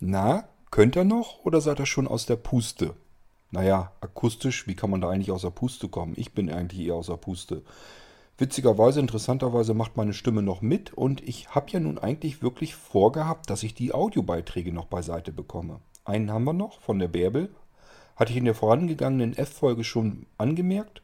Na, könnt ihr noch oder seid ihr schon aus der Puste? Naja, akustisch, wie kann man da eigentlich aus der Puste kommen? Ich bin eigentlich eher aus der Puste. Witzigerweise, interessanterweise macht meine Stimme noch mit und ich habe ja nun eigentlich wirklich vorgehabt, dass ich die Audiobeiträge noch beiseite bekomme. Einen haben wir noch von der Bärbel. Hatte ich in der vorangegangenen F-Folge schon angemerkt.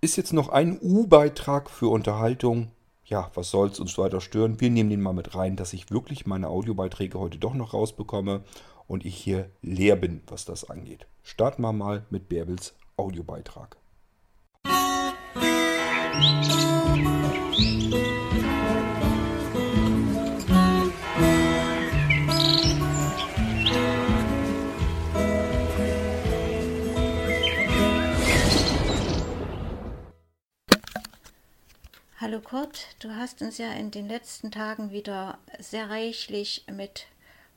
Ist jetzt noch ein U-Beitrag für Unterhaltung ja, was soll's uns weiter stören? Wir nehmen den mal mit rein, dass ich wirklich meine Audiobeiträge heute doch noch rausbekomme und ich hier leer bin, was das angeht. Starten wir mal mit Bärbels Audiobeitrag. Musik Hallo Kurt, du hast uns ja in den letzten Tagen wieder sehr reichlich mit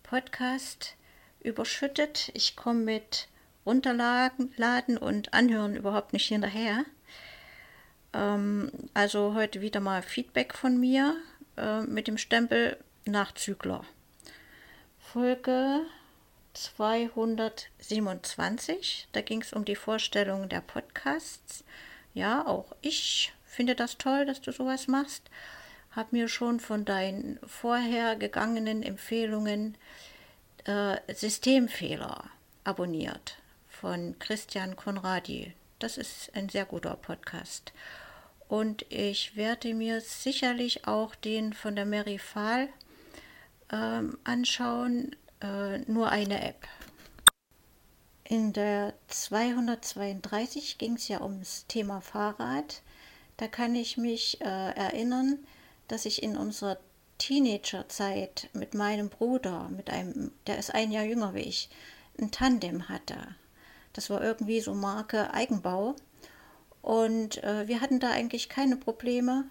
Podcast überschüttet. Ich komme mit Runterladen und Anhören überhaupt nicht hinterher. Ähm, also heute wieder mal Feedback von mir äh, mit dem Stempel Nachzügler. Folge 227, da ging es um die Vorstellung der Podcasts. Ja, auch ich finde das toll, dass du sowas machst. Hab mir schon von deinen vorhergegangenen Empfehlungen äh, Systemfehler abonniert von Christian Konradi. Das ist ein sehr guter Podcast. Und ich werde mir sicherlich auch den von der Mary Fahl ähm, anschauen, äh, nur eine App. In der 232 ging es ja ums Thema Fahrrad. Da kann ich mich äh, erinnern, dass ich in unserer Teenagerzeit mit meinem Bruder, mit einem, der ist ein Jahr jünger wie ich, ein Tandem hatte. Das war irgendwie so Marke Eigenbau. Und äh, wir hatten da eigentlich keine Probleme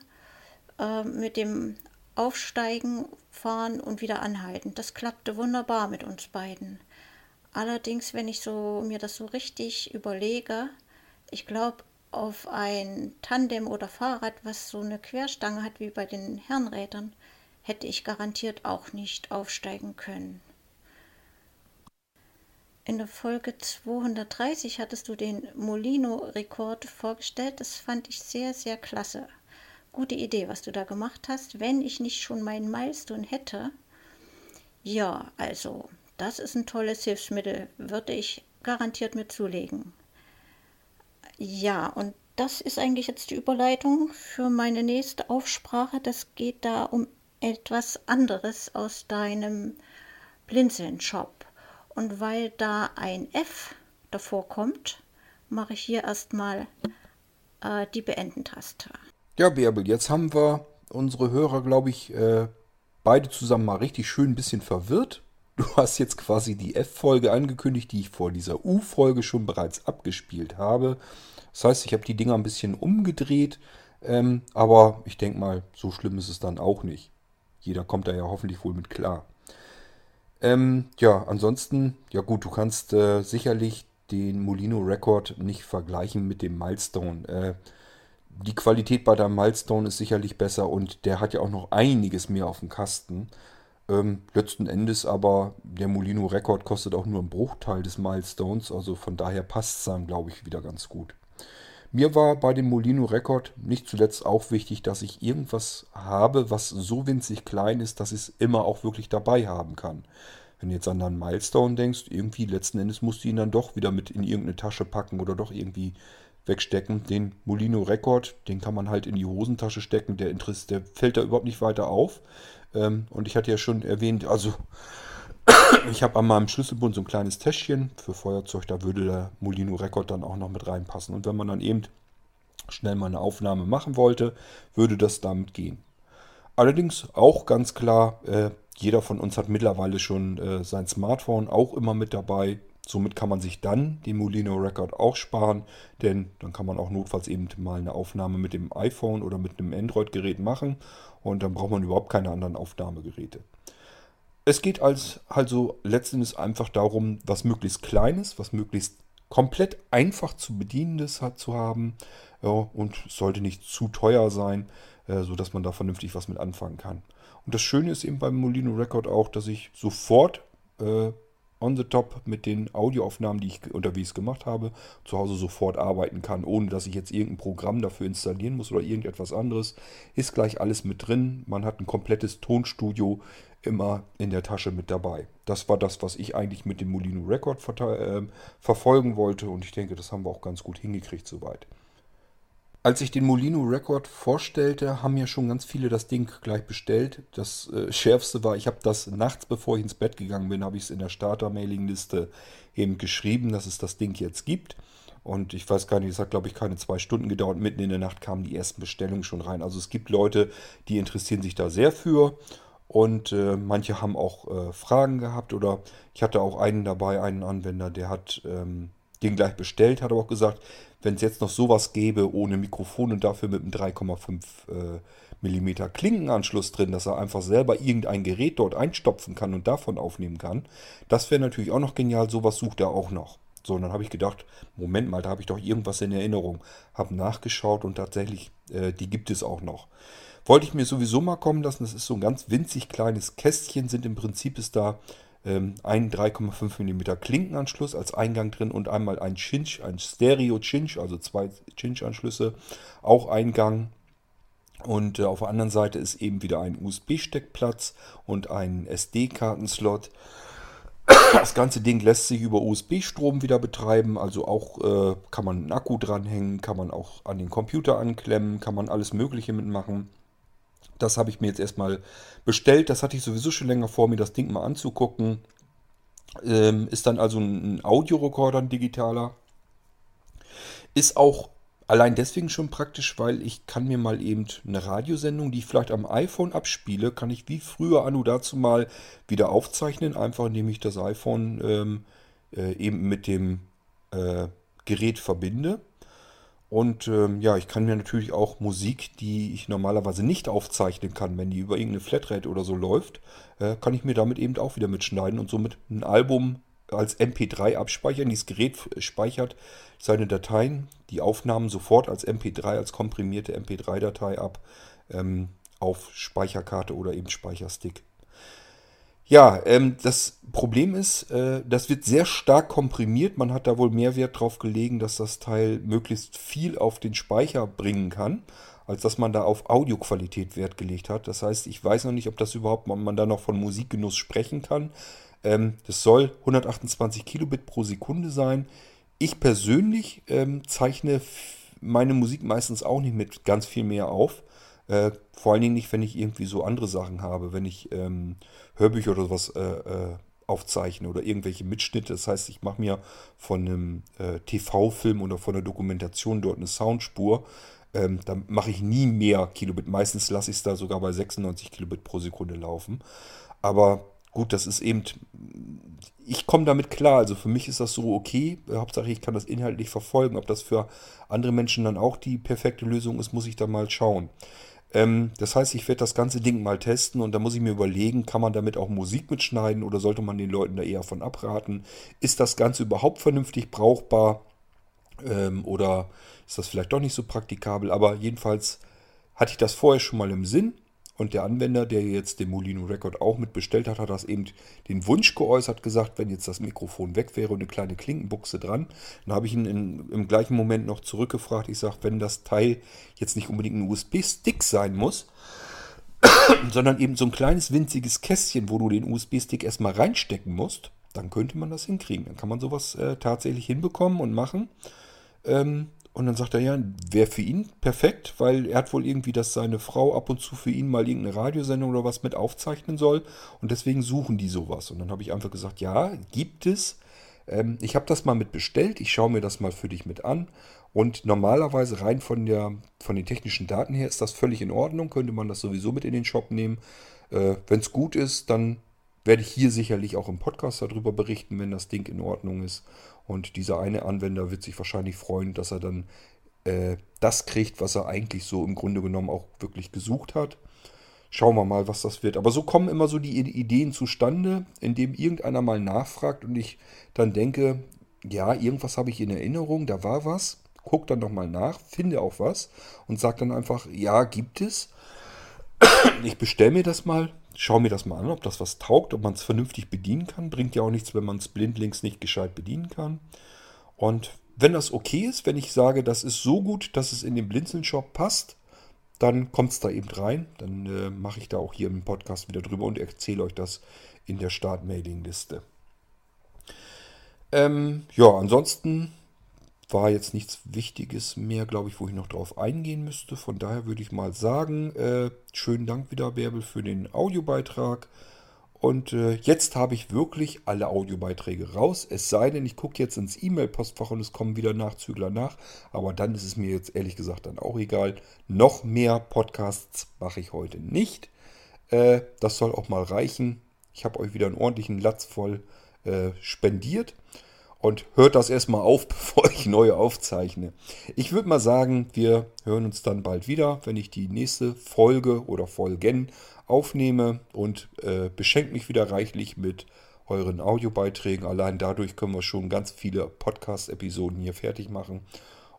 äh, mit dem Aufsteigen, Fahren und wieder anhalten. Das klappte wunderbar mit uns beiden. Allerdings, wenn ich so mir das so richtig überlege, ich glaube, auf ein Tandem oder Fahrrad, was so eine Querstange hat wie bei den Herrenrädern, hätte ich garantiert auch nicht aufsteigen können. In der Folge 230 hattest du den Molino-Rekord vorgestellt. Das fand ich sehr, sehr klasse. Gute Idee, was du da gemacht hast. Wenn ich nicht schon meinen Milestone hätte, ja, also, das ist ein tolles Hilfsmittel, würde ich garantiert mir zulegen. Ja, und das ist eigentlich jetzt die Überleitung für meine nächste Aufsprache. Das geht da um etwas anderes aus deinem Blinzeln-Shop. Und weil da ein F davor kommt, mache ich hier erstmal äh, die Beenden-Taste. Ja, Bärbel, jetzt haben wir unsere Hörer, glaube ich, äh, beide zusammen mal richtig schön ein bisschen verwirrt. Du hast jetzt quasi die F-Folge angekündigt, die ich vor dieser U-Folge schon bereits abgespielt habe. Das heißt, ich habe die Dinger ein bisschen umgedreht, ähm, aber ich denke mal, so schlimm ist es dann auch nicht. Jeder kommt da ja hoffentlich wohl mit klar. Ähm, ja, ansonsten, ja gut, du kannst äh, sicherlich den Molino Record nicht vergleichen mit dem Milestone. Äh, die Qualität bei deinem Milestone ist sicherlich besser und der hat ja auch noch einiges mehr auf dem Kasten. Ähm, letzten Endes aber, der Molino Record kostet auch nur einen Bruchteil des Milestones, also von daher passt es dann, glaube ich, wieder ganz gut. Mir war bei dem Molino Record nicht zuletzt auch wichtig, dass ich irgendwas habe, was so winzig klein ist, dass ich es immer auch wirklich dabei haben kann. Wenn du jetzt an einen Milestone denkst, irgendwie letzten Endes musst du ihn dann doch wieder mit in irgendeine Tasche packen oder doch irgendwie wegstecken. Den Molino Record, den kann man halt in die Hosentasche stecken, der, der fällt da überhaupt nicht weiter auf. Ähm, und ich hatte ja schon erwähnt, also ich habe an meinem Schlüsselbund so ein kleines Täschchen für Feuerzeug, da würde der Molino Record dann auch noch mit reinpassen. Und wenn man dann eben schnell mal eine Aufnahme machen wollte, würde das damit gehen. Allerdings auch ganz klar, äh, jeder von uns hat mittlerweile schon äh, sein Smartphone auch immer mit dabei. Somit kann man sich dann den Molino Record auch sparen, denn dann kann man auch notfalls eben mal eine Aufnahme mit dem iPhone oder mit einem Android-Gerät machen und dann braucht man überhaupt keine anderen Aufnahmegeräte. Es geht als, also letztendlich einfach darum, was möglichst Kleines, was möglichst komplett einfach zu bedienendes hat zu haben ja, und sollte nicht zu teuer sein, äh, sodass man da vernünftig was mit anfangen kann. Und das Schöne ist eben beim Molino Record auch, dass ich sofort äh, on the top mit den Audioaufnahmen, die ich unterwegs gemacht habe, zu Hause sofort arbeiten kann, ohne dass ich jetzt irgendein Programm dafür installieren muss oder irgendetwas anderes. Ist gleich alles mit drin. Man hat ein komplettes Tonstudio immer in der Tasche mit dabei. Das war das, was ich eigentlich mit dem Molino Record äh, verfolgen wollte und ich denke, das haben wir auch ganz gut hingekriegt soweit. Als ich den Molino Record vorstellte, haben ja schon ganz viele das Ding gleich bestellt. Das äh, Schärfste war, ich habe das nachts, bevor ich ins Bett gegangen bin, habe ich es in der Starter-Mailing-Liste eben geschrieben, dass es das Ding jetzt gibt. Und ich weiß gar nicht, es hat glaube ich keine zwei Stunden gedauert. Mitten in der Nacht kamen die ersten Bestellungen schon rein. Also es gibt Leute, die interessieren sich da sehr für. Und äh, manche haben auch äh, Fragen gehabt. Oder ich hatte auch einen dabei, einen Anwender, der hat ähm, den gleich bestellt, hat aber auch gesagt, wenn es jetzt noch sowas gäbe ohne Mikrofon und dafür mit einem 3,5 äh, mm Klinkenanschluss drin, dass er einfach selber irgendein Gerät dort einstopfen kann und davon aufnehmen kann, das wäre natürlich auch noch genial. Sowas sucht er auch noch. So, und dann habe ich gedacht, Moment mal, da habe ich doch irgendwas in Erinnerung. Habe nachgeschaut und tatsächlich, äh, die gibt es auch noch. Wollte ich mir sowieso mal kommen lassen. Das ist so ein ganz winzig kleines Kästchen, sind im Prinzip ist da ähm, ein 3,5 mm Klinkenanschluss als Eingang drin und einmal ein Cinch, ein Stereo-Cinch, also zwei Cinch-Anschlüsse, auch Eingang. Und äh, auf der anderen Seite ist eben wieder ein USB-Steckplatz und ein SD-Kartenslot. Das ganze Ding lässt sich über USB-Strom wieder betreiben, also auch äh, kann man einen Akku dranhängen, kann man auch an den Computer anklemmen, kann man alles Mögliche mitmachen. Das habe ich mir jetzt erstmal bestellt. Das hatte ich sowieso schon länger vor, mir das Ding mal anzugucken. Ähm, ist dann also ein Audiorekorder, ein digitaler. Ist auch allein deswegen schon praktisch, weil ich kann mir mal eben eine Radiosendung, die ich vielleicht am iPhone abspiele, kann ich wie früher anno dazu mal wieder aufzeichnen, einfach indem ich das iPhone ähm, äh, eben mit dem äh, Gerät verbinde. Und ähm, ja, ich kann mir natürlich auch Musik, die ich normalerweise nicht aufzeichnen kann, wenn die über irgendeine Flatrate oder so läuft, äh, kann ich mir damit eben auch wieder mitschneiden und somit ein Album als MP3 abspeichern. Dieses Gerät speichert seine Dateien, die Aufnahmen sofort als MP3, als komprimierte MP3-Datei ab ähm, auf Speicherkarte oder eben Speicherstick. Ja, ähm, das Problem ist, äh, das wird sehr stark komprimiert. Man hat da wohl mehr Wert drauf gelegen, dass das Teil möglichst viel auf den Speicher bringen kann, als dass man da auf Audioqualität Wert gelegt hat. Das heißt, ich weiß noch nicht, ob das überhaupt, man da noch von Musikgenuss sprechen kann. Ähm, das soll 128 Kilobit pro Sekunde sein. Ich persönlich ähm, zeichne meine Musik meistens auch nicht mit ganz viel mehr auf. Äh, vor allen Dingen nicht, wenn ich irgendwie so andere Sachen habe, wenn ich ähm, Hörbücher oder sowas äh, äh, aufzeichne oder irgendwelche Mitschnitte. Das heißt, ich mache mir von einem äh, TV-Film oder von einer Dokumentation dort eine Soundspur. Ähm, dann mache ich nie mehr Kilobit. Meistens lasse ich es da sogar bei 96 Kilobit pro Sekunde laufen. Aber gut, das ist eben, ich komme damit klar. Also für mich ist das so okay. Hauptsache, ich kann das inhaltlich verfolgen. Ob das für andere Menschen dann auch die perfekte Lösung ist, muss ich da mal schauen. Ähm, das heißt, ich werde das ganze Ding mal testen und da muss ich mir überlegen, kann man damit auch Musik mitschneiden oder sollte man den Leuten da eher von abraten? Ist das Ganze überhaupt vernünftig brauchbar ähm, oder ist das vielleicht doch nicht so praktikabel? Aber jedenfalls hatte ich das vorher schon mal im Sinn und der Anwender, der jetzt den Molino Record auch mitbestellt hat, hat das eben den Wunsch geäußert, gesagt, wenn jetzt das Mikrofon weg wäre und eine kleine Klinkenbuchse dran, dann habe ich ihn in, im gleichen Moment noch zurückgefragt. Ich sage, wenn das Teil jetzt nicht unbedingt ein USB-Stick sein muss, sondern eben so ein kleines winziges Kästchen, wo du den USB-Stick erstmal reinstecken musst, dann könnte man das hinkriegen. Dann kann man sowas äh, tatsächlich hinbekommen und machen. Ähm, und dann sagt er, ja, wäre für ihn perfekt, weil er hat wohl irgendwie, dass seine Frau ab und zu für ihn mal irgendeine Radiosendung oder was mit aufzeichnen soll. Und deswegen suchen die sowas. Und dann habe ich einfach gesagt, ja, gibt es. Ähm, ich habe das mal mit bestellt. Ich schaue mir das mal für dich mit an. Und normalerweise rein von, der, von den technischen Daten her ist das völlig in Ordnung. Könnte man das sowieso mit in den Shop nehmen. Äh, Wenn es gut ist, dann werde ich hier sicherlich auch im Podcast darüber berichten, wenn das Ding in Ordnung ist. Und dieser eine Anwender wird sich wahrscheinlich freuen, dass er dann äh, das kriegt, was er eigentlich so im Grunde genommen auch wirklich gesucht hat. Schauen wir mal, was das wird. Aber so kommen immer so die Ideen zustande, indem irgendeiner mal nachfragt und ich dann denke, ja, irgendwas habe ich in Erinnerung, da war was. Guck dann nochmal nach, finde auch was und sage dann einfach, ja, gibt es. Ich bestelle mir das mal, schau mir das mal an, ob das was taugt, ob man es vernünftig bedienen kann. Bringt ja auch nichts, wenn man es blindlings nicht gescheit bedienen kann. Und wenn das okay ist, wenn ich sage, das ist so gut, dass es in den Blinzeln-Shop passt, dann kommt es da eben rein. Dann äh, mache ich da auch hier im Podcast wieder drüber und erzähle euch das in der Start-Mailing-Liste. Ähm, ja, ansonsten war jetzt nichts Wichtiges mehr, glaube ich, wo ich noch drauf eingehen müsste. Von daher würde ich mal sagen, äh, schönen Dank wieder, Bärbel, für den Audiobeitrag. Und äh, jetzt habe ich wirklich alle Audiobeiträge raus. Es sei denn, ich gucke jetzt ins E-Mail-Postfach und es kommen wieder Nachzügler nach. Aber dann ist es mir jetzt ehrlich gesagt dann auch egal. Noch mehr Podcasts mache ich heute nicht. Äh, das soll auch mal reichen. Ich habe euch wieder einen ordentlichen Latz voll äh, spendiert und hört das erstmal auf, bevor ich neue aufzeichne. Ich würde mal sagen, wir hören uns dann bald wieder, wenn ich die nächste Folge oder Folgen aufnehme und äh, beschenkt mich wieder reichlich mit euren Audiobeiträgen. Allein dadurch können wir schon ganz viele Podcast-Episoden hier fertig machen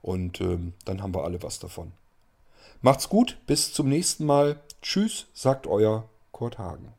und ähm, dann haben wir alle was davon. Macht's gut, bis zum nächsten Mal. Tschüss, sagt euer Kurt Hagen.